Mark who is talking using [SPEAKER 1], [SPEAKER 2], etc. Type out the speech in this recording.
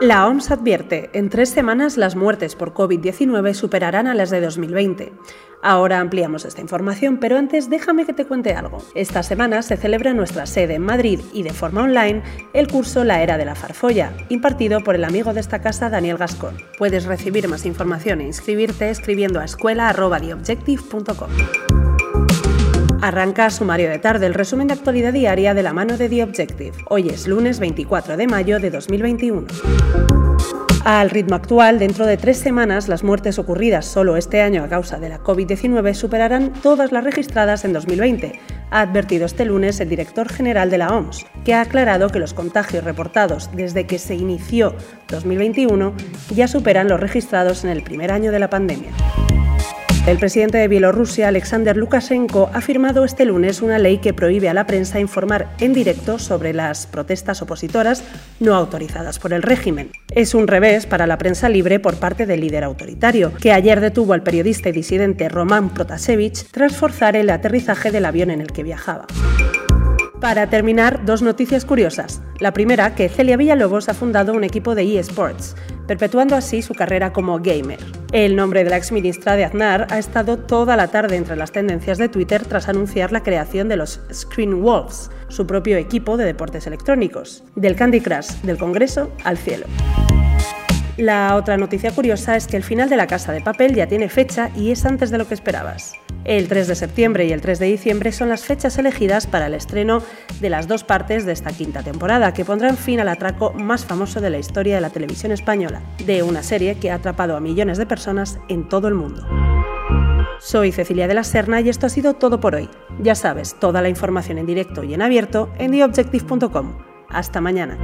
[SPEAKER 1] La OMS advierte, en tres semanas las muertes por COVID-19 superarán a las de 2020. Ahora ampliamos esta información, pero antes déjame que te cuente algo. Esta semana se celebra nuestra sede en Madrid y de forma online el curso La Era de la Farfolla, impartido por el amigo de esta casa Daniel Gascón. Puedes recibir más información e inscribirte escribiendo a escuela.theobjective.com. Arranca sumario de tarde el resumen de actualidad diaria de la mano de The Objective. Hoy es lunes 24 de mayo de 2021. Al ritmo actual, dentro de tres semanas, las muertes ocurridas solo este año a causa de la COVID-19 superarán todas las registradas en 2020, ha advertido este lunes el director general de la OMS, que ha aclarado que los contagios reportados desde que se inició 2021 ya superan los registrados en el primer año de la pandemia. El presidente de Bielorrusia, Alexander Lukashenko, ha firmado este lunes una ley que prohíbe a la prensa informar en directo sobre las protestas opositoras no autorizadas por el régimen. Es un revés para la prensa libre por parte del líder autoritario, que ayer detuvo al periodista y disidente Roman Protasevich tras forzar el aterrizaje del avión en el que viajaba. Para terminar, dos noticias curiosas. La primera, que Celia Villalobos ha fundado un equipo de eSports, perpetuando así su carrera como gamer. El nombre de la exministra de Aznar ha estado toda la tarde entre las tendencias de Twitter tras anunciar la creación de los Screen Wolves, su propio equipo de deportes electrónicos, del Candy Crush del Congreso al cielo. La otra noticia curiosa es que el final de La Casa de Papel ya tiene fecha y es antes de lo que esperabas. El 3 de septiembre y el 3 de diciembre son las fechas elegidas para el estreno de las dos partes de esta quinta temporada, que pondrán fin al atraco más famoso de la historia de la televisión española, de una serie que ha atrapado a millones de personas en todo el mundo. Soy Cecilia de la Serna y esto ha sido todo por hoy. Ya sabes, toda la información en directo y en abierto en theobjective.com. Hasta mañana.